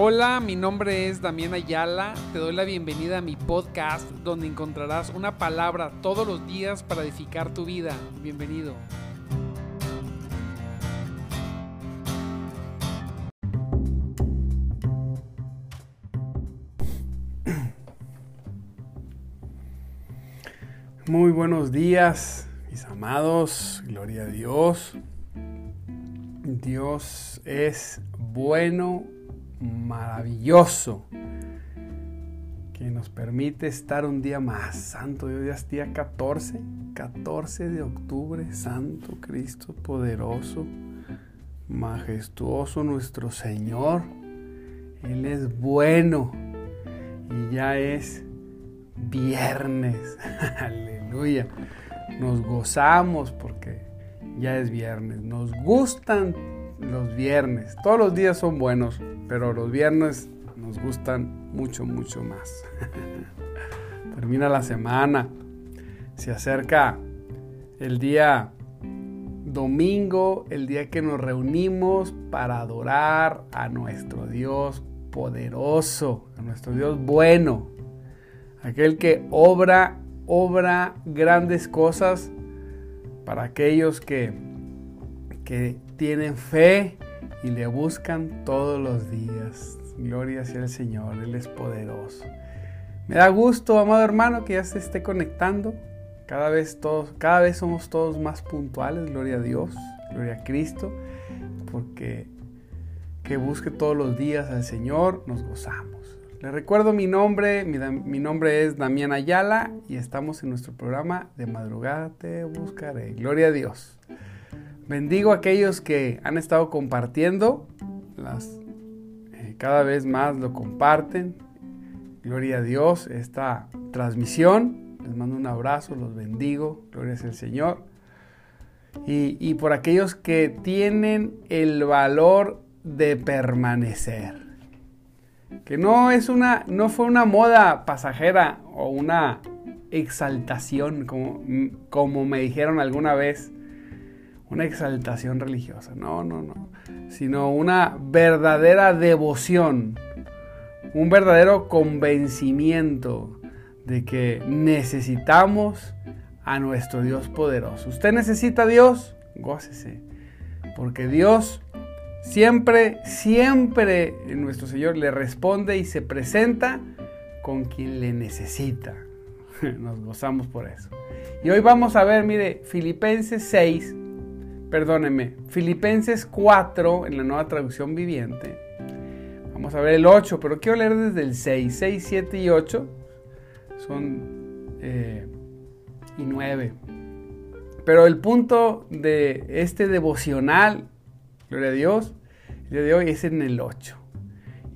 Hola, mi nombre es Damián Ayala. Te doy la bienvenida a mi podcast donde encontrarás una palabra todos los días para edificar tu vida. Bienvenido. Muy buenos días, mis amados. Gloria a Dios. Dios es bueno, maravilloso, que nos permite estar un día más. Santo Dios, ya es día 14, 14 de octubre, Santo Cristo poderoso, majestuoso nuestro Señor. Él es bueno y ya es viernes. Aleluya. Nos gozamos porque ya es viernes. Nos gustan los viernes. Todos los días son buenos, pero los viernes nos gustan mucho, mucho más. Termina la semana. Se acerca el día domingo, el día que nos reunimos para adorar a nuestro Dios poderoso, a nuestro Dios bueno, aquel que obra, obra grandes cosas para aquellos que, que tienen fe y le buscan todos los días. Gloria sea el Señor, Él es poderoso. Me da gusto, amado hermano, que ya se esté conectando. Cada vez, todos, cada vez somos todos más puntuales, gloria a Dios, gloria a Cristo, porque que busque todos los días al Señor, nos gozamos. Les recuerdo mi nombre, mi, nombre es Damián Ayala y estamos en nuestro programa de madrugada te buscaré. Gloria a Dios. Bendigo a aquellos que han estado compartiendo, las, eh, cada vez más lo comparten. Gloria a Dios, esta transmisión. Les mando un abrazo, los bendigo. Gloria al Señor. Y, y por aquellos que tienen el valor de permanecer. Que no es una, no fue una moda pasajera o una exaltación, como, como me dijeron alguna vez, una exaltación religiosa. No, no, no. Sino una verdadera devoción, un verdadero convencimiento de que necesitamos a nuestro Dios poderoso. ¿Usted necesita a Dios? Gócese. Porque Dios siempre, siempre nuestro Señor le responde y se presenta con quien le necesita. Nos gozamos por eso. Y hoy vamos a ver, mire, Filipenses 6, perdóneme, Filipenses 4 en la nueva traducción viviente. Vamos a ver el 8, pero quiero leer desde el 6, 6, 7 y 8 son eh, y 9. Pero el punto de este devocional, gloria a Dios, de hoy es en el 8.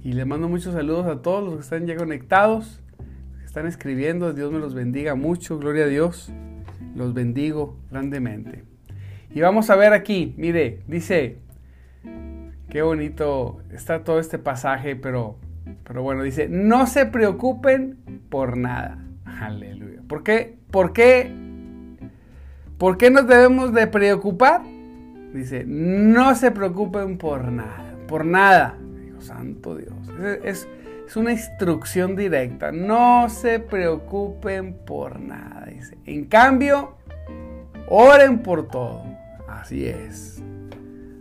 Y le mando muchos saludos a todos los que están ya conectados, que están escribiendo. Dios me los bendiga mucho, gloria a Dios. Los bendigo grandemente. Y vamos a ver aquí, mire, dice, qué bonito está todo este pasaje, pero, pero bueno, dice, no se preocupen por nada. Aleluya. ¿Por qué? ¿Por qué? ¿Por qué nos debemos de preocupar? Dice, no se preocupen por nada, por nada. Digo, santo Dios. Es, es una instrucción directa. No se preocupen por nada. Dice, en cambio, oren por todo. Así es.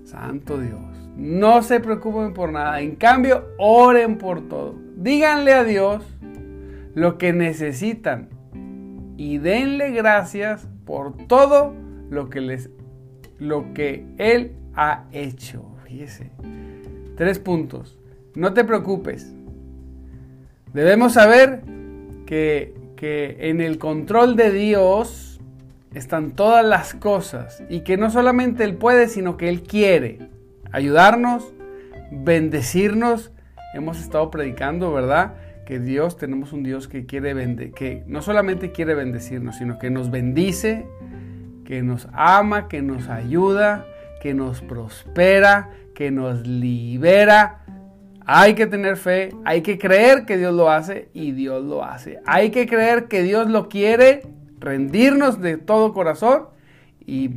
Santo Dios. No se preocupen por nada. En cambio, oren por todo. Díganle a Dios lo que necesitan y denle gracias por todo lo que les lo que él ha hecho. Fíjese. Tres puntos. No te preocupes. Debemos saber que, que en el control de Dios están todas las cosas y que no solamente Él puede, sino que Él quiere ayudarnos, bendecirnos. Hemos estado predicando, ¿verdad? Que Dios, tenemos un Dios que quiere que no solamente quiere bendecirnos, sino que nos bendice, que nos ama, que nos ayuda, que nos prospera, que nos libera. Hay que tener fe, hay que creer que Dios lo hace y Dios lo hace. Hay que creer que Dios lo quiere, rendirnos de todo corazón y,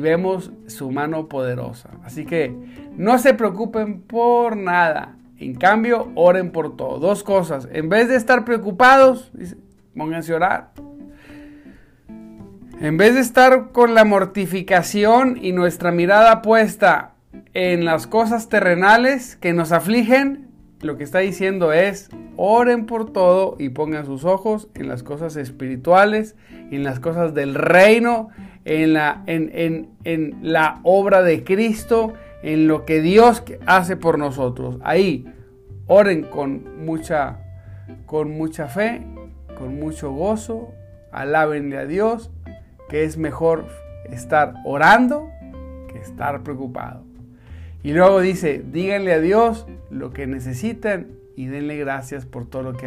vemos su mano poderosa. Así que no se preocupen por nada. En cambio, oren por todo. Dos cosas. En vez de estar preocupados, pónganse a orar. En vez de estar con la mortificación y nuestra mirada puesta en las cosas terrenales que nos afligen, lo que está diciendo es, oren por todo y pongan sus ojos en las cosas espirituales, en las cosas del reino, en la, en, en la obra de Cristo, en lo que Dios hace por nosotros. Ahí, oren con mucha, con mucha fe, con mucho gozo, alábenle a Dios, que es mejor estar orando que estar preocupado. Y luego dice, díganle a Dios lo que necesitan y denle gracias por todo lo que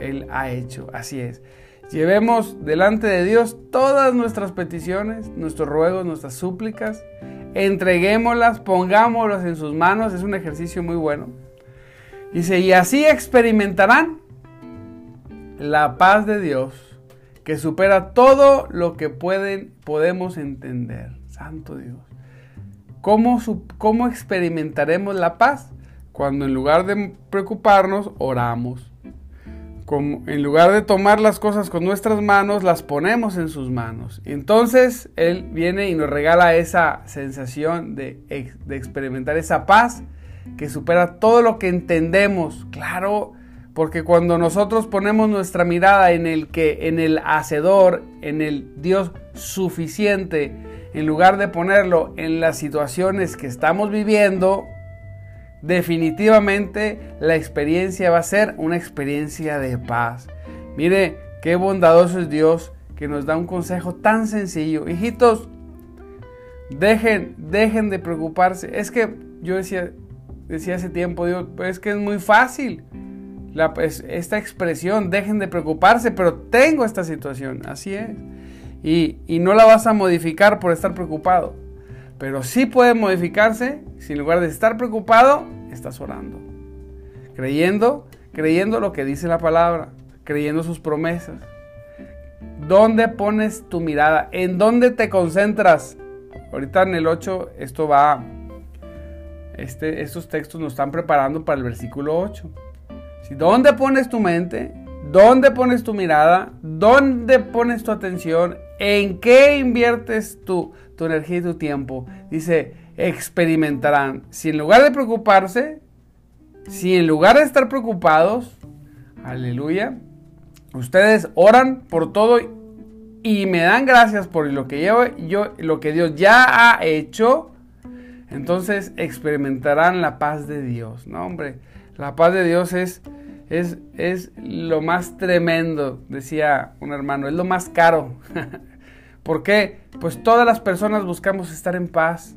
Él, ha hecho. Así es. Llevemos delante de Dios todas nuestras peticiones, nuestros ruegos, nuestras súplicas. Entreguémoslas, pongámoslas en sus manos. Es un ejercicio muy bueno. Dice, y así experimentarán la paz de Dios que supera todo lo que pueden, podemos entender. Santo Dios. ¿Cómo, ¿Cómo experimentaremos la paz? Cuando en lugar de preocuparnos, oramos. Como en lugar de tomar las cosas con nuestras manos, las ponemos en sus manos. Entonces Él viene y nos regala esa sensación de, de experimentar esa paz que supera todo lo que entendemos. Claro, porque cuando nosotros ponemos nuestra mirada en el que en el hacedor, en el Dios suficiente, en lugar de ponerlo en las situaciones que estamos viviendo, definitivamente la experiencia va a ser una experiencia de paz. Mire qué bondadoso es Dios que nos da un consejo tan sencillo. Hijitos, dejen, dejen de preocuparse. Es que yo decía, decía hace tiempo, digo, pues es que es muy fácil. Pues, esta expresión, dejen de preocuparse, pero tengo esta situación, así es. Y, no la vas a modificar por estar preocupado. Pero sí puede modificarse si en lugar de estar preocupado, estás orando. Creyendo, creyendo lo que dice la palabra, creyendo sus promesas. ¿Dónde pones tu mirada? ¿En dónde te concentras? Ahorita en el 8 esto va, este, estos textos nos están preparando para el versículo 8. Si, ¿Dónde pones tu mente? ¿Dónde pones tu mirada? ¿Dónde pones tu atención? ¿En qué inviertes tu, tu energía y tu tiempo? Dice, experimentarán. Si en lugar de preocuparse, si en lugar de estar preocupados, aleluya, ustedes oran por todo y me dan gracias por lo que yo, yo lo que Dios ya ha hecho, entonces experimentarán la paz de Dios. No, la paz de Dios es es, es lo más tremendo, decía un hermano, es lo más caro. ¿Por qué? Pues todas las personas buscamos estar en paz.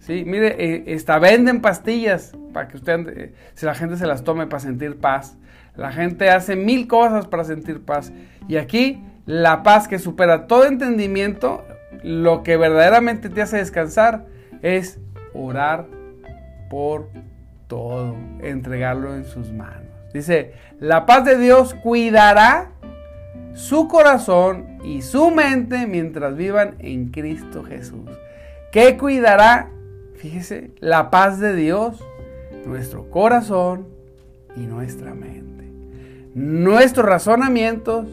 ¿sí? Mire, eh, esta, venden pastillas para que usted, eh, si la gente se las tome para sentir paz. La gente hace mil cosas para sentir paz. Y aquí la paz que supera todo entendimiento, lo que verdaderamente te hace descansar es orar por todo, entregarlo en sus manos. Dice, la paz de Dios cuidará su corazón y su mente mientras vivan en Cristo Jesús. ¿Qué cuidará? Fíjese, la paz de Dios, nuestro corazón y nuestra mente. Nuestros razonamientos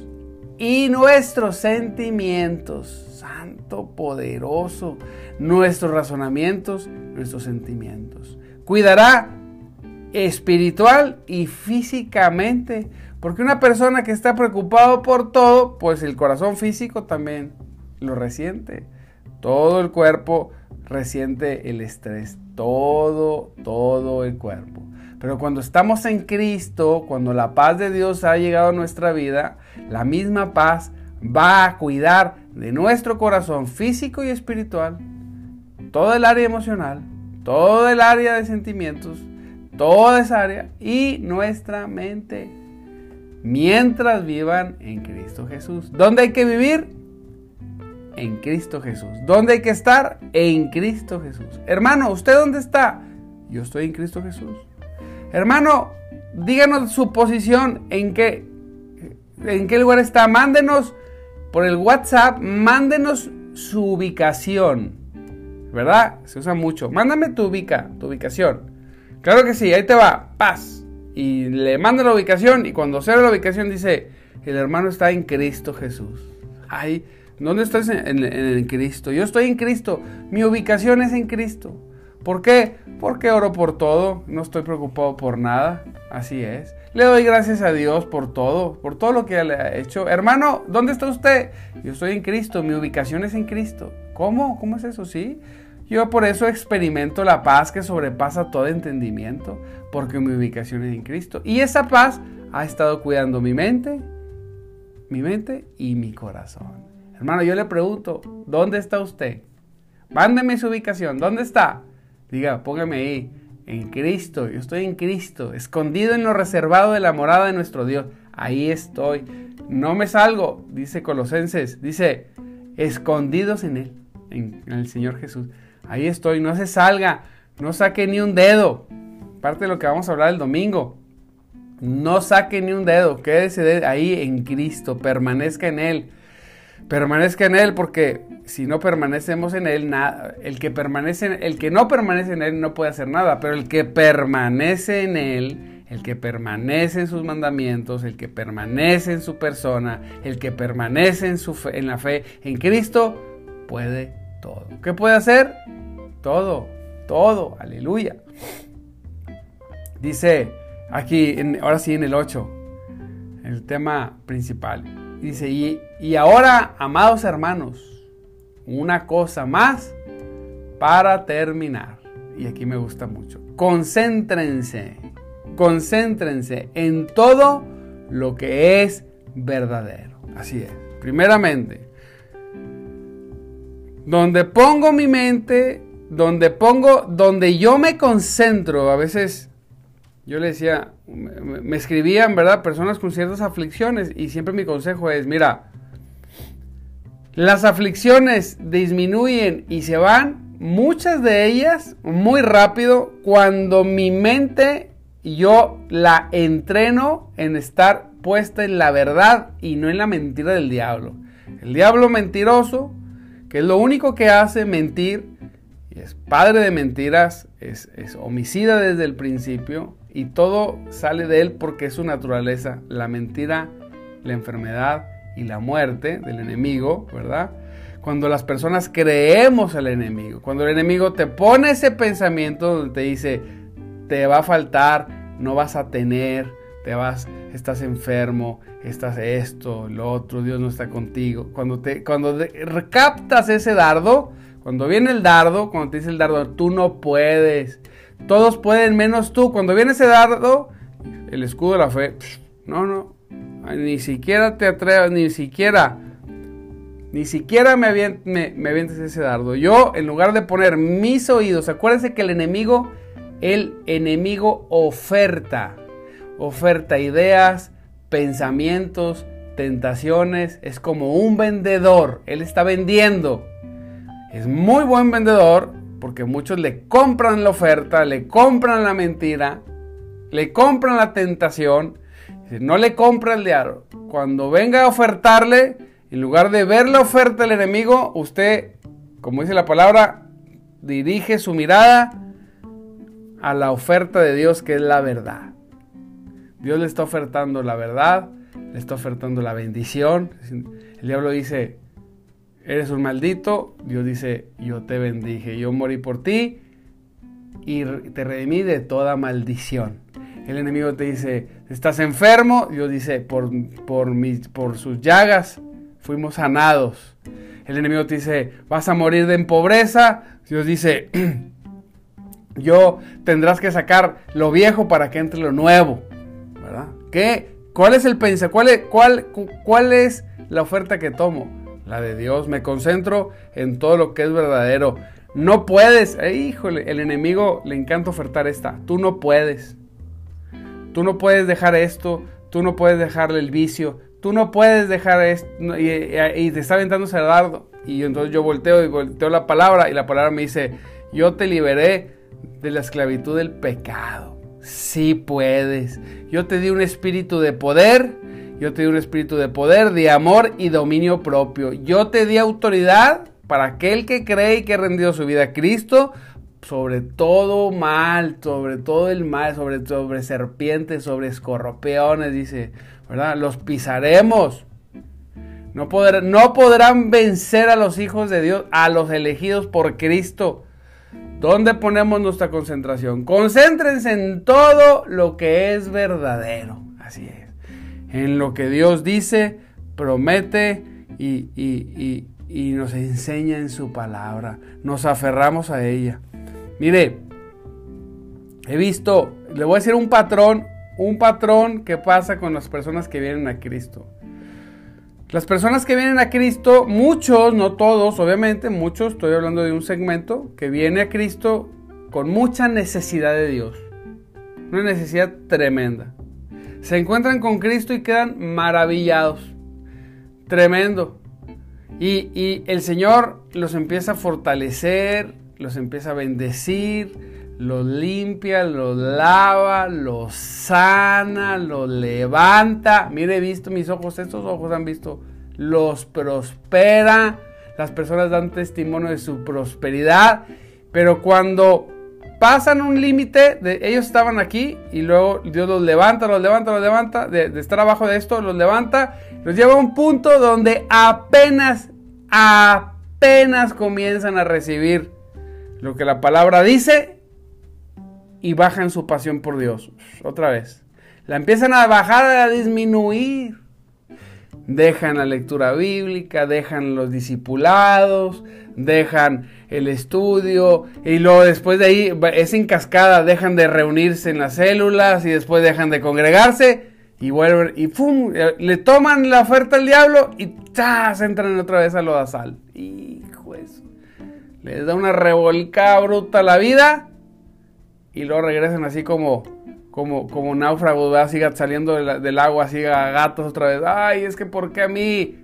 y nuestros sentimientos. Santo poderoso. Nuestros razonamientos, nuestros sentimientos. Cuidará espiritual y físicamente. Porque una persona que está preocupado por todo, pues el corazón físico también lo resiente. Todo el cuerpo resiente el estrés. Todo, todo el cuerpo. Pero cuando estamos en Cristo, cuando la paz de Dios ha llegado a nuestra vida, la misma paz va a cuidar de nuestro corazón físico y espiritual, todo el área emocional, todo el área de sentimientos, toda esa área y nuestra mente mientras vivan en Cristo Jesús. ¿Dónde hay que vivir? En Cristo Jesús. ¿Dónde hay que estar? En Cristo Jesús. Hermano, ¿usted dónde está? Yo estoy en Cristo Jesús. Hermano, díganos su posición, en qué, en qué lugar está. Mándenos por el WhatsApp, mándenos su ubicación. ¿Verdad? Se usa mucho. Mándame tu ubica, tu ubicación. Claro que sí, ahí te va. Paz. y le manda la ubicación y cuando ve la ubicación dice, el hermano está en Cristo Jesús. Ay, ¿dónde estás en, en Cristo? Yo estoy en Cristo, mi ubicación es en Cristo. ¿Por qué? Porque oro por todo, no estoy preocupado por nada, así es. Le doy gracias a Dios por todo, por todo lo que le ha hecho. Hermano, ¿dónde está usted? Yo estoy en Cristo, mi ubicación es en Cristo. ¿Cómo? ¿Cómo es eso? Sí. Yo por eso experimento la paz que sobrepasa todo entendimiento, porque mi ubicación es en Cristo. Y esa paz ha estado cuidando mi mente, mi mente y mi corazón. Hermano, yo le pregunto, ¿dónde está usted? Mándeme su ubicación, ¿dónde está? Diga, póngame ahí, en Cristo, yo estoy en Cristo, escondido en lo reservado de la morada de nuestro Dios. Ahí estoy. No me salgo, dice Colosenses, dice, escondidos en Él, en, el Señor Jesús. Ahí estoy, no se salga, no saque ni un dedo. Parte de lo que vamos a hablar el domingo. No saque ni un dedo, quédese ahí en Cristo, permanezca en Él. Permanezca en Él porque si no permanecemos en Él, el, que permanece, el que no permanece en Él no puede hacer nada, pero el que permanece en Él, el que permanece en sus mandamientos, el que permanece en su persona, el que permanece en, su en la fe en Cristo, puede todo. ¿Qué puede hacer? Todo, todo, aleluya. Dice aquí, ahora sí en el 8, el tema principal. Dice, y, y ahora, amados hermanos, una cosa más para terminar. Y aquí me gusta mucho. Concéntrense, concéntrense en todo lo que es verdadero. Así es. Primeramente, donde pongo mi mente, donde pongo, donde yo me concentro, a veces yo le decía, me, escribían, ¿verdad? Personas con ciertas aflicciones y siempre mi consejo es, mira, las aflicciones disminuyen y se van, muchas de ellas muy rápido, cuando mi mente yo la entreno en estar puesta en la verdad y no en la mentira del diablo. El diablo mentiroso, que es lo único que hace mentir, y es padre de mentiras, es, es homicida desde el principio, y todo sale de él porque es su naturaleza, la mentira, la enfermedad y la muerte del enemigo, ¿verdad? Cuando las personas creemos al enemigo, cuando el enemigo te pone ese pensamiento donde te dice, te va a faltar, no vas a tener, te vas, estás enfermo, estás esto, lo otro, Dios no está contigo. Cuando te cuando recaptas ese dardo, cuando viene el dardo, cuando te dice el dardo, tú no puedes, todos pueden menos tú. Cuando viene ese dardo, el escudo de la fe, no, no, ni siquiera te atrevas, ni siquiera, ni siquiera me, avientes, ese dardo. Yo, en lugar de poner mis oídos, acuérdense que el enemigo, el enemigo oferta, oferta ideas, pensamientos, tentaciones, es como un vendedor, él está vendiendo. Es muy buen vendedor, porque muchos le compran la oferta, le compran la mentira, le compran la tentación, no le compra el diablo. Cuando venga a ofertarle, en lugar de ver la oferta del enemigo, usted, como dice la palabra, dirige su mirada a la oferta de Dios que es la verdad. Dios le está ofertando la verdad, le está ofertando la bendición. El diablo dice, eres un maldito, Dios dice, yo te bendije, yo morí por ti y te redimí de toda maldición. El enemigo te dice, estás enfermo, Dios dice, por, por, por sus llagas fuimos sanados. El enemigo te dice, vas a morir de en pobreza, Dios dice, yo tendrás que sacar lo viejo para que entre lo nuevo. ¿Qué? ¿Cuál es el pensamiento? ¿Cuál cuál, ¿Cuál es la oferta que tomo? la de Dios. Me concentro en todo lo que es verdadero. No puedes, eh, híjole, el enemigo le encanta ofertar esta. Tú no puedes. Tú no puedes dejar esto. Tú no puedes dejarle el vicio. Tú no puedes dejar esto. Y, te está aventando ese dardo. Y entonces yo volteo y volteo la palabra. Y la palabra me dice: Yo te liberé de la esclavitud del pecado. Sí puedes. Yo te di un espíritu de poder yo te di un espíritu de poder, de amor y dominio propio. Yo te di autoridad para aquel que cree y que ha rendido su vida a Cristo sobre todo mal, sobre todo el mal, sobre, sobre serpientes, sobre escorpiones, dice, ¿verdad? Los pisaremos. No, no podrán vencer a los hijos de Dios, a los elegidos por Cristo. ¿Dónde ponemos nuestra concentración? Concéntrense en todo lo que es verdadero. Así es. En lo que Dios dice, promete y, y, y nos enseña en su palabra. Nos aferramos a ella. Mire, he visto, le voy a decir un patrón, un patrón que pasa con las personas que vienen a Cristo. Las personas que vienen a Cristo, muchos, no todos, obviamente, muchos, estoy hablando de un segmento, que viene a Cristo con mucha necesidad de Dios. Una necesidad tremenda. Se encuentran con Cristo y quedan maravillados. Tremendo. Y, y el Señor los empieza a fortalecer, los empieza a bendecir, los limpia, los lava, los sana, los levanta. Mire, he visto mis ojos, estos ojos han visto, los prospera. Las personas dan testimonio de su prosperidad, pero cuando pasan un límite, ellos estaban aquí y luego Dios los levanta, los levanta, los levanta, de, de estar abajo de esto, los levanta, los lleva a un punto donde apenas, apenas comienzan a recibir lo que la palabra dice y bajan su pasión por Dios. Otra vez. La empiezan a bajar, a disminuir. Dejan la lectura bíblica, dejan los discipulados, dejan el estudio y luego después de ahí es en cascada, dejan de reunirse en las células y después dejan de congregarse y vuelven y ¡pum! le toman la oferta al diablo y ¡chas! entran otra vez a lo. Hijo eso. Les da una revolcada bruta la vida y luego regresan así como, como, como náufragos, ¿verdad? sigan saliendo del, agua, así a gatos otra vez. Ay, es que ¿por qué a mí?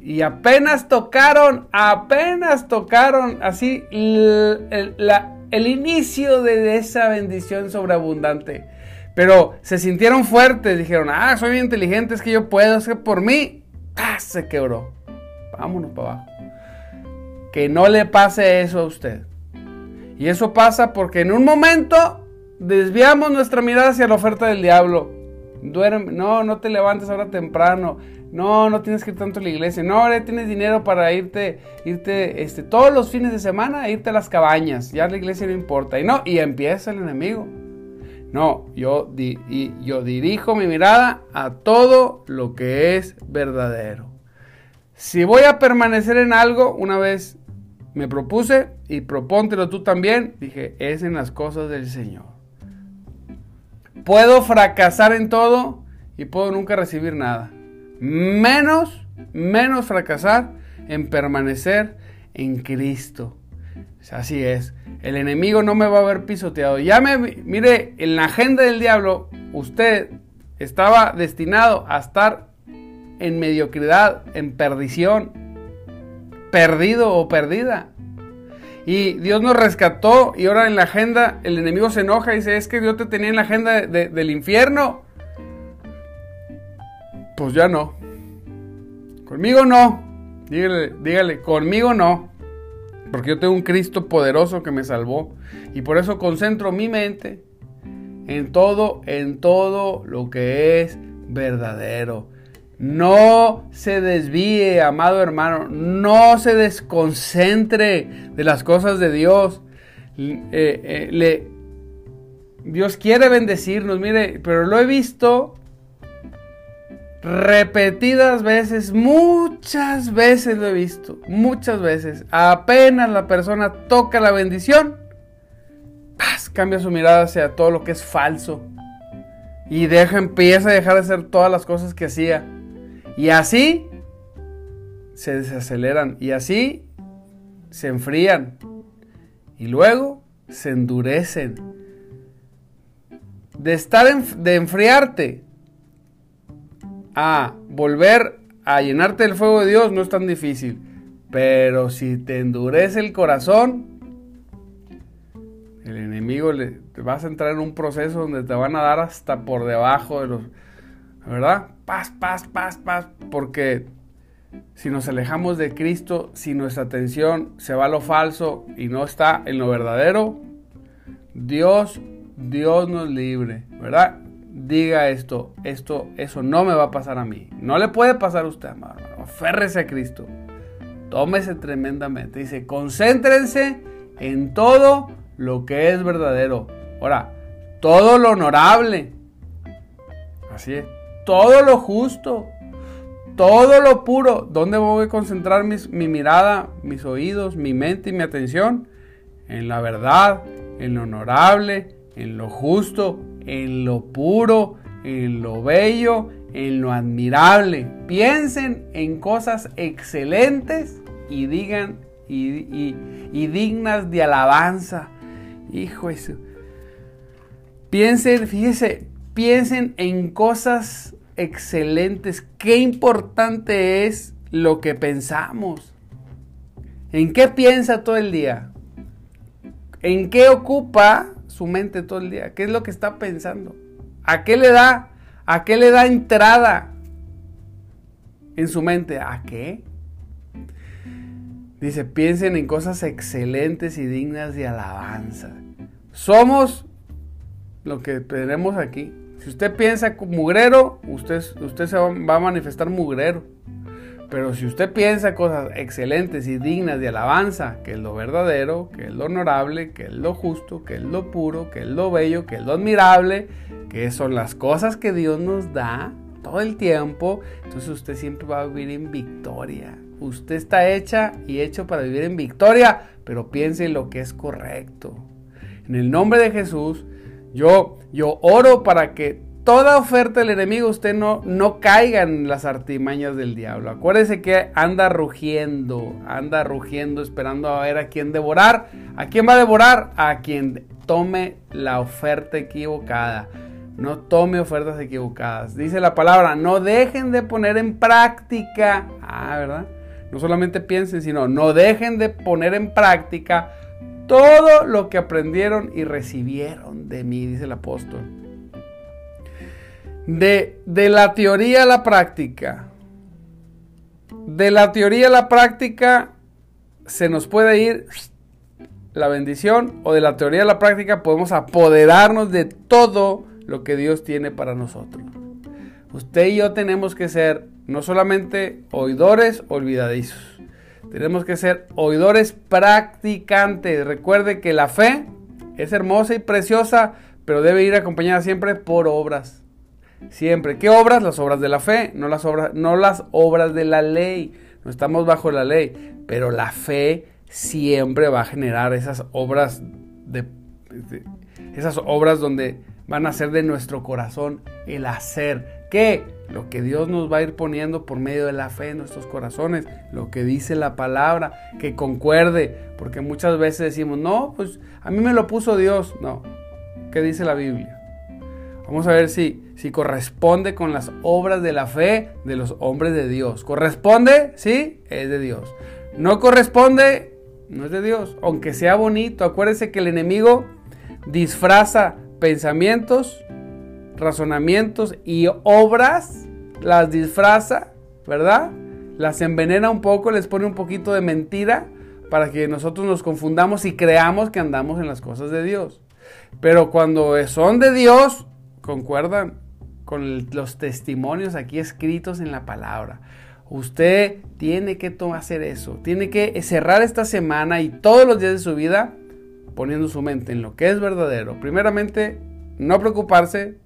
Y apenas tocaron, apenas tocaron así el, el inicio de esa bendición sobreabundante. Pero se sintieron fuertes, dijeron, ah, soy inteligente, es que yo puedo, es que por mí, ¡ah! se quebró. Vámonos para abajo. Que no le pase eso a usted. Y eso pasa porque en un momento desviamos nuestra mirada hacia la oferta del diablo. Duerme, no, no te levantes ahora temprano. No, no tienes que ir tanto a la iglesia. No, ahora tienes dinero para irte, irte, este, todos los fines de semana, irte a las cabañas. Ya la iglesia no importa. Y no, y empieza el enemigo. No, yo, y yo dirijo mi mirada a todo lo que es verdadero. Si voy a permanecer en algo, una vez me propuse y propóntelo tú también, dije, es en las cosas del Señor. Puedo fracasar en todo y puedo nunca recibir nada. Menos, menos fracasar en permanecer en Cristo. Así es. El enemigo no me va a haber pisoteado. Ya me, mire, en la agenda del diablo, usted estaba destinado a estar en mediocridad, en perdición, perdido o perdida. Y Dios nos rescató y ahora en la agenda el enemigo se enoja y dice, es que Dios te tenía en la agenda del infierno. Pues ya no. Conmigo no. Dígale, dígale, conmigo no. Porque yo tengo un Cristo poderoso que me salvó. Y por eso concentro mi mente en todo, en todo lo que es verdadero. No se desvíe, amado hermano, no se desconcentre de las cosas de Dios. Eh, eh, le, Dios quiere bendecirnos, mire, pero lo he visto repetidas veces, muchas veces lo he visto, muchas veces. Apenas la persona toca la bendición, cambia su mirada hacia todo lo que es falso y deja, empieza a dejar de hacer todas las cosas que hacía. Y así se desaceleran y así se enfrían y luego se endurecen. De estar de enfriarte a volver a llenarte del fuego de Dios no es tan difícil. Pero si te endurece el corazón, el enemigo te vas a entrar en un proceso donde te van a dar hasta por debajo de los, ¿verdad? Paz, paz, paz, paz, porque si nos alejamos de Cristo, si nuestra atención se va a lo falso y no está en lo verdadero, Dios, Dios nos libre, ¿verdad? Diga esto, esto, eso no me va a pasar a mí. No le puede pasar a usted, hermano. Aférrese a Cristo. Tómese tremendamente. Dice, concéntrense en todo lo que es verdadero. Ahora, todo lo honorable. Así es. Todo lo justo. Todo lo puro. ¿Dónde voy a concentrar mi mirada, mis oídos, mi mente y mi atención? En la verdad, en lo honorable, en lo justo, en lo puro, en lo bello, en lo admirable. Piensen en cosas excelentes y digan y, dignas de alabanza. Hijo eso. Piensen, fíjese, piensen en cosas excelentes. Qué importante es lo que pensamos. ¿En qué piensa todo el día? ¿En qué ocupa su mente todo el día? ¿Qué es lo que está pensando? ¿A qué le da? ¿A qué le da entrada en su mente? ¿A qué? Dice, piensen en cosas excelentes y dignas de alabanza. Somos lo que tenemos aquí. Si usted piensa mugrero, usted, usted se va, a manifestar mugrero. Pero si usted piensa cosas excelentes y dignas de alabanza, que es lo verdadero, que es lo honorable, que es lo justo, que es lo puro, que es lo bello, que es lo admirable, que son las cosas que Dios nos da todo el tiempo, entonces usted siempre va a vivir en victoria. Usted está hecha y hecho para vivir en victoria, pero piense en lo que es correcto. En el nombre de Jesús, yo, yo oro para que toda oferta del enemigo usted no, no caiga en las artimañas del diablo. Acuérdese que anda rugiendo, anda rugiendo esperando a ver a quién devorar. ¿A quién va a devorar? A quien tome la oferta equivocada. No tome ofertas equivocadas. Dice la palabra, no dejen de poner en práctica. Ah, ¿verdad? No solamente piensen, sino no dejen de poner en práctica todo lo que aprendieron y recibieron de mí, dice el apóstol. De, de la teoría a la práctica. De la teoría a la práctica se nos puede ir la bendición o de la teoría a la práctica podemos apoderarnos de todo lo que Dios tiene para nosotros. Usted y yo tenemos que ser no solamente oidores olvidadizos, tenemos que ser oidores practicantes. Recuerde que la fe es hermosa y preciosa, pero debe ir acompañada siempre por obras. Siempre. ¿Qué obras? Las obras de la fe, no las obras, no las obras de la ley. No estamos bajo la ley, pero la fe siempre va a generar esas obras de esas obras donde van a ser de nuestro corazón el hacer. ¿Qué? Lo que Dios nos va a ir poniendo por medio de la fe en nuestros corazones, lo que dice la palabra, que concuerde, porque muchas veces decimos, no, pues a mí me lo puso Dios. No, ¿qué dice la Biblia? Vamos a ver si, si corresponde con las obras de la fe de los hombres de Dios. ¿Corresponde? Sí, es de Dios. No corresponde, no es de Dios. Aunque sea bonito, acuérdense que el enemigo disfraza pensamientos, razonamientos y obras, las disfraza, ¿verdad? Las envenena un poco, les pone un poquito de mentira para que nosotros nos confundamos y creamos que andamos en las cosas de Dios. Pero cuando son de Dios, concuerdan con los testimonios aquí escritos en la palabra. Usted tiene que hacer eso, tiene que cerrar esta semana y todos los días de su vida poniendo su mente en lo que es verdadero. Primeramente, no preocuparse,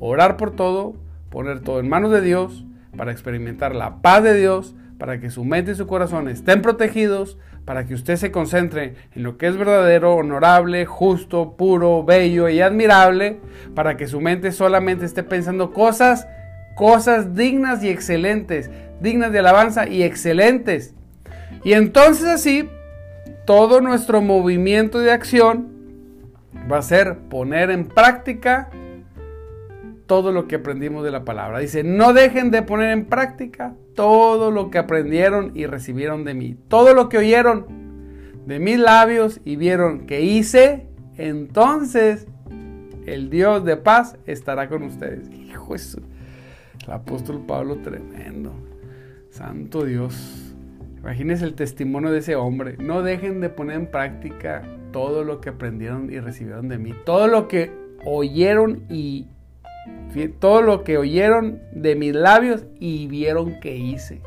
orar por todo, poner todo en manos de Dios para experimentar la paz de Dios, para que su mente y su corazón estén protegidos, para que usted se concentre en lo que es verdadero, honorable, justo, puro, bello y admirable, para que su mente solamente esté pensando cosas, cosas dignas y excelentes, dignas de alabanza y excelentes. Y entonces así todo nuestro movimiento de acción va a ser poner en práctica todo lo que aprendimos de la palabra. Dice, no dejen de poner en práctica todo lo que aprendieron y recibieron de mí. Todo lo que oyeron de mis labios y vieron que hice, entonces el Dios de paz estará con ustedes. Hijo, eso, el apóstol Pablo tremendo. Santo Dios. Imagínense el testimonio de ese hombre. No dejen de poner en práctica todo lo que aprendieron y recibieron de mí. Todo lo que oyeron y todo lo que oyeron de mis labios y vieron que hice.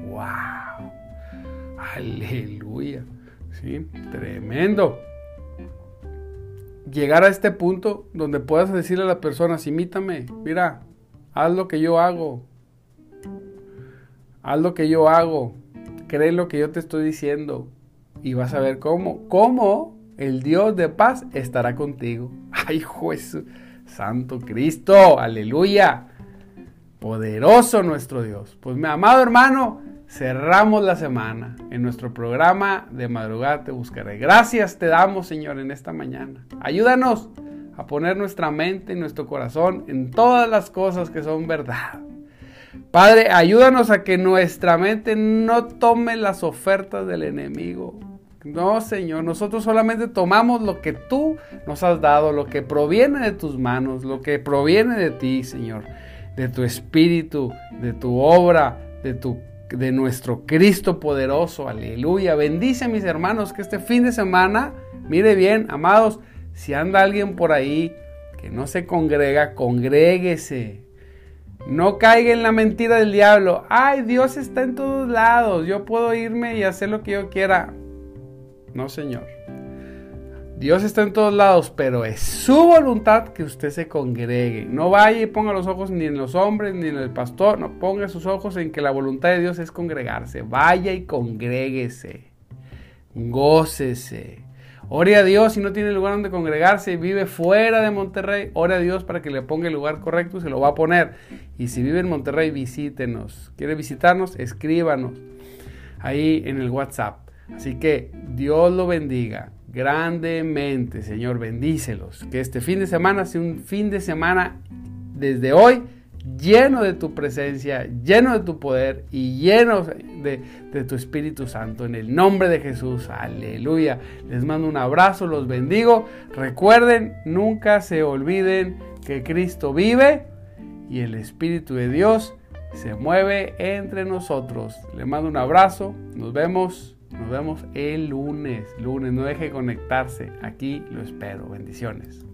¡Wow! Aleluya. Sí, tremendo. Llegar a este punto donde puedas decirle a las personas, imítame, mira, haz lo que yo hago. Haz lo que yo hago. Cree lo que yo te estoy diciendo. Y vas a ver cómo, cómo el Dios de paz estará contigo. Ay, juez, Santo Cristo, aleluya. Poderoso nuestro Dios. Pues mi amado hermano, cerramos la semana en nuestro programa de madrugada te buscaré. Gracias te damos, Señor, en esta mañana. Ayúdanos a poner nuestra mente y nuestro corazón en todas las cosas que son verdad. Padre, ayúdanos a que nuestra mente no tome las ofertas del enemigo. No, Señor, nosotros solamente tomamos lo que tú nos has dado, lo que proviene de tus manos, lo que proviene de ti, Señor, de tu espíritu, de tu obra, de tu de nuestro Cristo poderoso. Aleluya. Bendice a mis hermanos que este fin de semana, mire bien, amados, si anda alguien por ahí que no se congrega, congréguese. No caiga en la mentira del diablo. Ay, Dios está en todos lados. Yo puedo irme y hacer lo que yo quiera. No, Señor. Dios está en todos lados, pero es su voluntad que usted se congregue. No vaya y ponga los ojos ni en los hombres ni en el pastor. No ponga sus ojos en que la voluntad de Dios es congregarse. Vaya y congréguese. Gócese. Ore a Dios si no tiene lugar donde congregarse y vive fuera de Monterrey. Ore a Dios para que le ponga el lugar correcto y se lo va a poner. Y si vive en Monterrey, visítenos. ¿Quiere visitarnos? Escríbanos ahí en el WhatsApp. Así que Dios lo bendiga grandemente, Señor, bendícelos. Que este fin de semana sea un fin de semana desde hoy lleno de tu presencia, lleno de tu poder y lleno de, tu Espíritu Santo. En el nombre de Jesús, aleluya. Les mando un abrazo, los bendigo. Recuerden, nunca se olviden que Cristo vive y el Espíritu de Dios se mueve entre nosotros. Les mando un abrazo, nos vemos. Nos vemos el lunes. Lunes, no deje de conectarse. Aquí lo espero. Bendiciones.